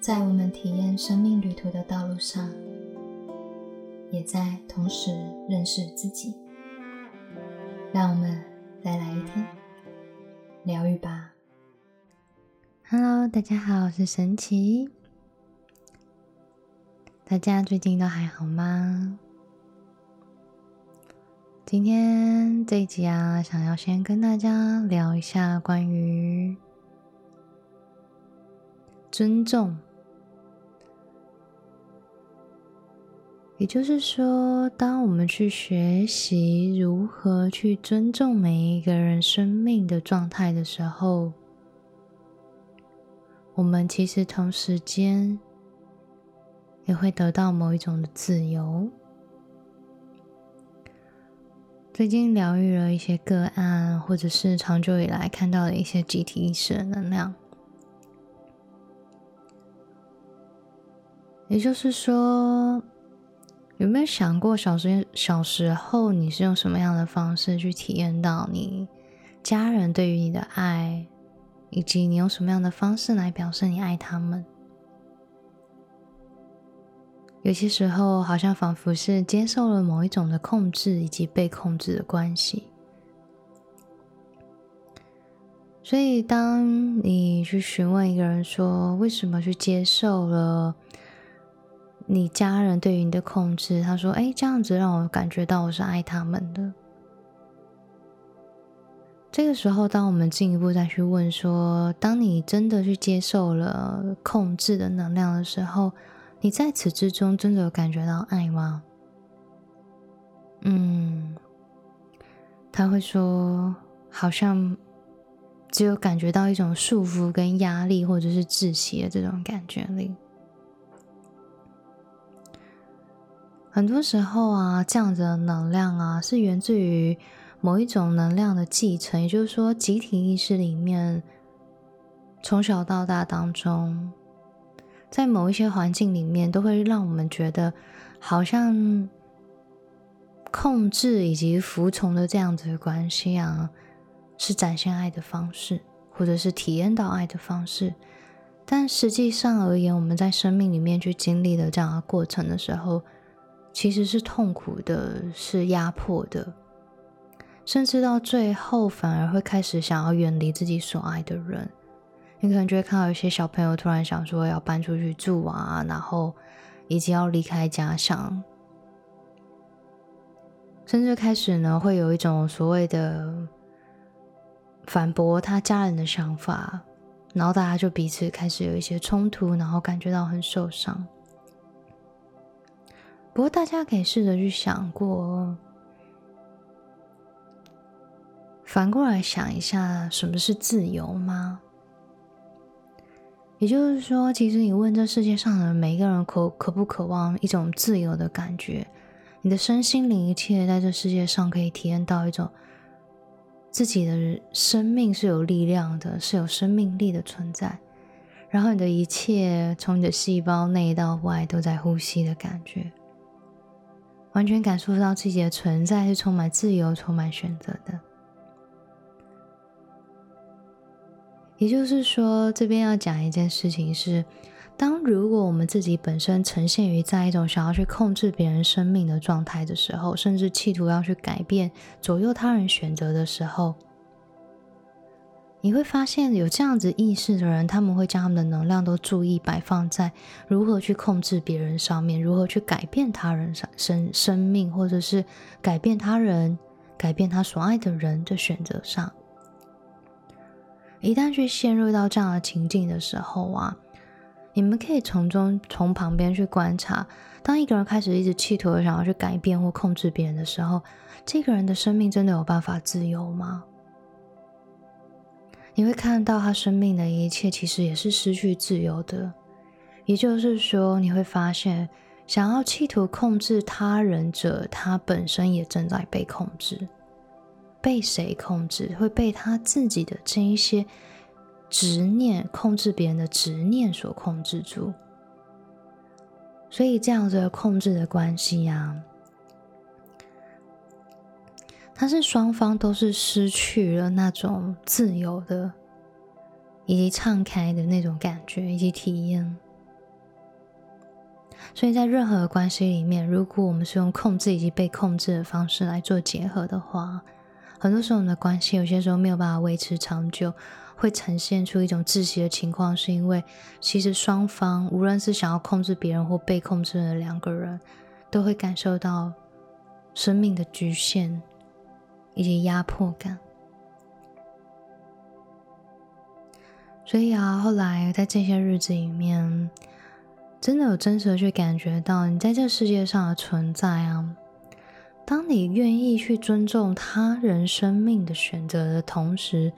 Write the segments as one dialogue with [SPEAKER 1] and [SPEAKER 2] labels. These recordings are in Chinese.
[SPEAKER 1] 在我们体验生命旅途的道路上，也在同时认识自己。让我们再来一天疗愈吧。Hello，大家好，我是神奇。大家最近都还好吗？今天这一集啊，想要先跟大家聊一下关于尊重。也就是说，当我们去学习如何去尊重每一个人生命的状态的时候，我们其实同时间也会得到某一种的自由。最近疗愈了一些个案，或者是长久以来看到的一些集体意识的能量。也就是说，有没有想过小时小时候你是用什么样的方式去体验到你家人对于你的爱，以及你用什么样的方式来表示你爱他们？有些时候，好像仿佛是接受了某一种的控制以及被控制的关系。所以，当你去询问一个人说为什么去接受了你家人对于你的控制，他说：“哎，这样子让我感觉到我是爱他们的。”这个时候，当我们进一步再去问说，当你真的去接受了控制的能量的时候，你在此之中真的有感觉到爱吗？嗯，他会说，好像只有感觉到一种束缚跟压力，或者是窒息的这种感觉里。很多时候啊，这样子的能量啊，是源自于某一种能量的继承，也就是说，集体意识里面从小到大当中。在某一些环境里面，都会让我们觉得好像控制以及服从的这样子的关系啊，是展现爱的方式，或者是体验到爱的方式。但实际上而言，我们在生命里面去经历的这样的过程的时候，其实是痛苦的，是压迫的，甚至到最后反而会开始想要远离自己所爱的人。你可能就会看到有些小朋友突然想说要搬出去住啊，然后以及要离开家乡，甚至开始呢会有一种所谓的反驳他家人的想法，然后大家就彼此开始有一些冲突，然后感觉到很受伤。不过大家可以试着去想过，反过来想一下，什么是自由吗？也就是说，其实你问这世界上的每一个人，渴渴不渴望一种自由的感觉？你的身心灵一切在这世界上可以体验到一种自己的生命是有力量的，是有生命力的存在。然后你的一切从你的细胞内到外都在呼吸的感觉，完全感受到自己的存在是充满自由、充满选择的。也就是说，这边要讲一件事情是：当如果我们自己本身呈现于在一种想要去控制别人生命的状态的时候，甚至企图要去改变、左右他人选择的时候，你会发现有这样子意识的人，他们会将他们的能量都注意摆放在如何去控制别人上面，如何去改变他人生生生命，或者是改变他人、改变他所爱的人的选择上。一旦去陷入到这样的情境的时候啊，你们可以从中从旁边去观察，当一个人开始一直企图想要去改变或控制别人的时候，这个人的生命真的有办法自由吗？你会看到他生命的一切其实也是失去自由的，也就是说，你会发现，想要企图控制他人者，他本身也正在被控制。被谁控制？会被他自己的这一些执念控制，别人的执念所控制住。所以这样子的控制的关系呀，它是双方都是失去了那种自由的，以及敞开的那种感觉以及体验。所以在任何关系里面，如果我们是用控制以及被控制的方式来做结合的话，很多时候我们的关系有些时候没有办法维持长久，会呈现出一种窒息的情况，是因为其实双方无论是想要控制别人或被控制的两个人，都会感受到生命的局限以及压迫感。所以啊，后来在这些日子里面。真的有真实的去感觉到你在这世界上的存在啊！当你愿意去尊重他人生命的选择的同时，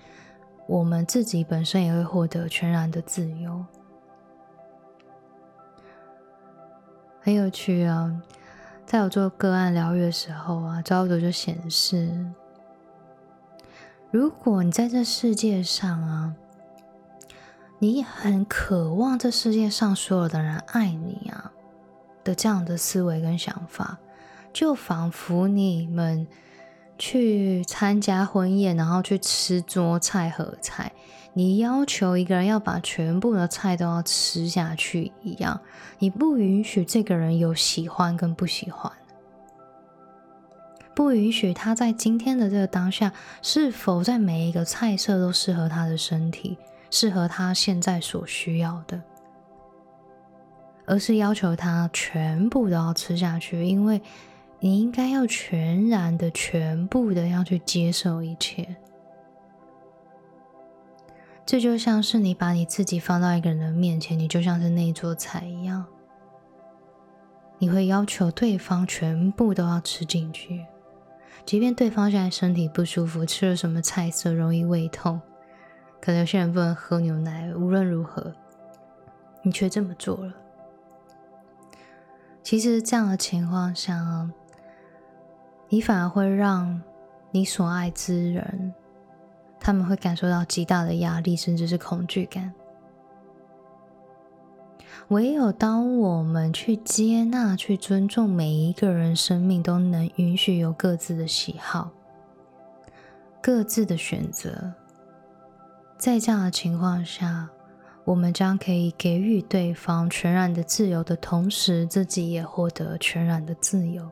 [SPEAKER 1] 我们自己本身也会获得全然的自由。很有趣啊！在我做个案疗愈的时候啊，招图就显示，如果你在这世界上啊。你很渴望这世界上所有的人爱你啊的这样的思维跟想法，就仿佛你们去参加婚宴，然后去吃桌菜和菜，你要求一个人要把全部的菜都要吃下去一样，你不允许这个人有喜欢跟不喜欢，不允许他在今天的这个当下是否在每一个菜色都适合他的身体。适合他现在所需要的，而是要求他全部都要吃下去，因为你应该要全然的、全部的要去接受一切。这就像是你把你自己放到一个人的面前，你就像是那一桌菜一样，你会要求对方全部都要吃进去，即便对方现在身体不舒服，吃了什么菜色容易胃痛。可能有些人不能喝牛奶，无论如何，你却这么做了。其实这样的情况下，你反而会让你所爱之人，他们会感受到极大的压力，甚至是恐惧感。唯有当我们去接纳、去尊重每一个人生命，都能允许有各自的喜好、各自的选择。在这样的情况下，我们将可以给予对方全然的自由的同时，自己也获得全然的自由。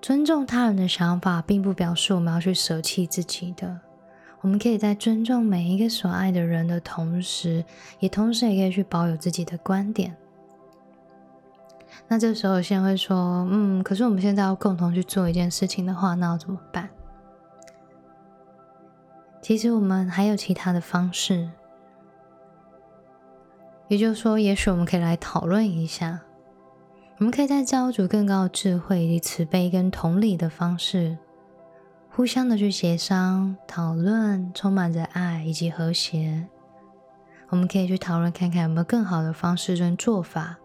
[SPEAKER 1] 尊重他人的想法，并不表示我们要去舍弃自己的。我们可以在尊重每一个所爱的人的同时，也同时也可以去保有自己的观点。那这时候，有些人会说：“嗯，可是我们现在要共同去做一件事情的话，那要怎么办？”其实我们还有其他的方式，也就是说，也许我们可以来讨论一下，我们可以在教主更高的智慧以及慈悲跟同理的方式，互相的去协商、讨论，充满着爱以及和谐。我们可以去讨论看看有没有更好的方式跟做法。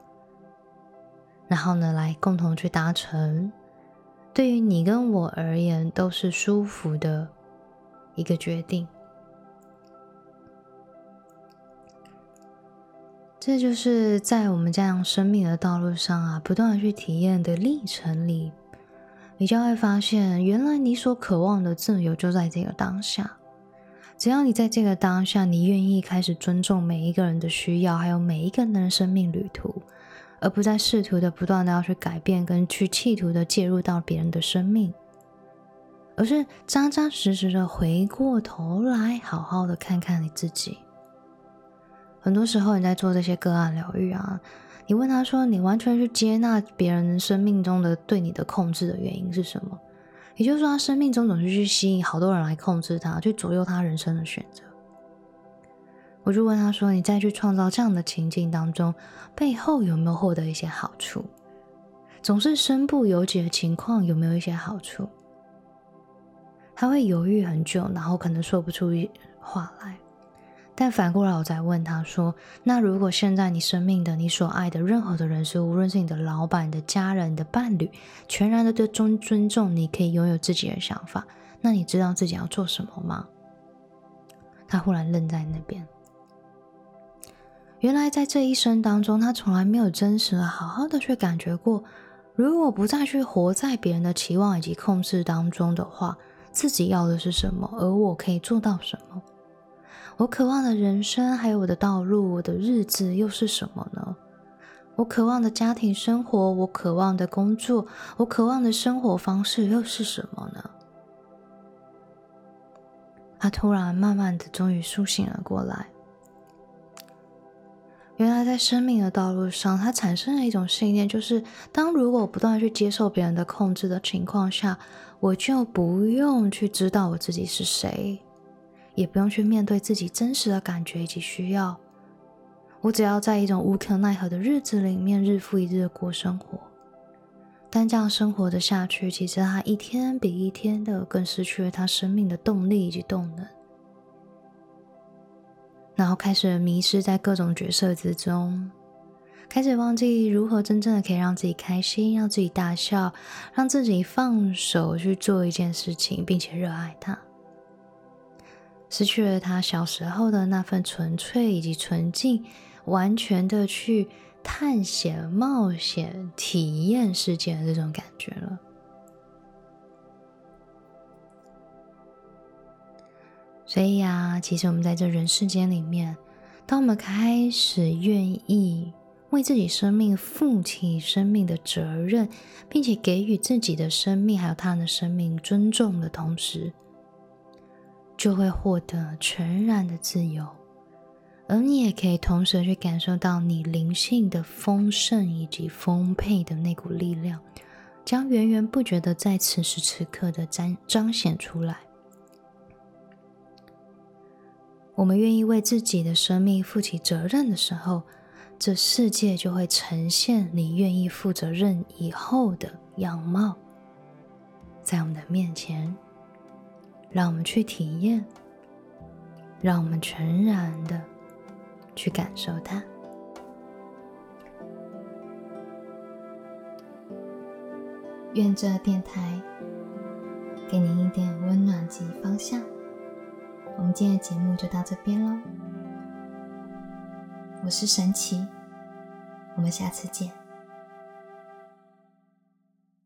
[SPEAKER 1] 然后呢，来共同去达成，对于你跟我而言都是舒服的一个决定。这就是在我们这样生命的道路上啊，不断的去体验的历程里，你将会发现，原来你所渴望的自由就在这个当下。只要你在这个当下，你愿意开始尊重每一个人的需要，还有每一个人的生命旅途。而不再试图的不断的要去改变，跟去企图的介入到别人的生命，而是扎扎实实的回过头来，好好的看看你自己。很多时候你在做这些个案疗愈啊，你问他说：“你完全去接纳别人生命中的对你的控制的原因是什么？”也就是说，他生命中总是去吸引好多人来控制他，去左右他人生的选择。我就问他说：“你再去创造这样的情境当中，背后有没有获得一些好处？总是身不由己的情况有没有一些好处？”他会犹豫很久，然后可能说不出话来。但反过来，我再问他说：“那如果现在你生命的你所爱的任何的人事，无论是你的老板、你的家人、你的伴侣，全然的对尊尊重，你可以拥有自己的想法，那你知道自己要做什么吗？”他忽然愣在那边。原来在这一生当中，他从来没有真实的、好好的去感觉过，如果不再去活在别人的期望以及控制当中的话，自己要的是什么，而我可以做到什么？我渴望的人生，还有我的道路，我的日子又是什么呢？我渴望的家庭生活，我渴望的工作，我渴望的生活方式又是什么呢？他突然慢慢的，终于苏醒了过来。原来在生命的道路上，他产生了一种信念，就是当如果不断去接受别人的控制的情况下，我就不用去知道我自己是谁，也不用去面对自己真实的感觉以及需要。我只要在一种无可奈何的日子里面，日复一日的过生活。但这样生活的下去，其实他一天比一天的更失去了他生命的动力以及动能。然后开始迷失在各种角色之中，开始忘记如何真正的可以让自己开心，让自己大笑，让自己放手去做一件事情，并且热爱它。失去了他小时候的那份纯粹以及纯净，完全的去探险、冒险、体验世界的这种感觉了。所以呀，其实我们在这人世间里面，当我们开始愿意为自己生命负起生命的责任，并且给予自己的生命还有他人的生命尊重的同时，就会获得全然的自由，而你也可以同时去感受到你灵性的丰盛以及丰沛的那股力量，将源源不绝的在此时此刻的彰彰显出来。我们愿意为自己的生命负起责任的时候，这世界就会呈现你愿意负责任以后的样貌，在我们的面前，让我们去体验，让我们全然的去感受它。愿这电台给您一点温暖及方向。我们今天的节目就到这边喽，我是神奇，我们下次见。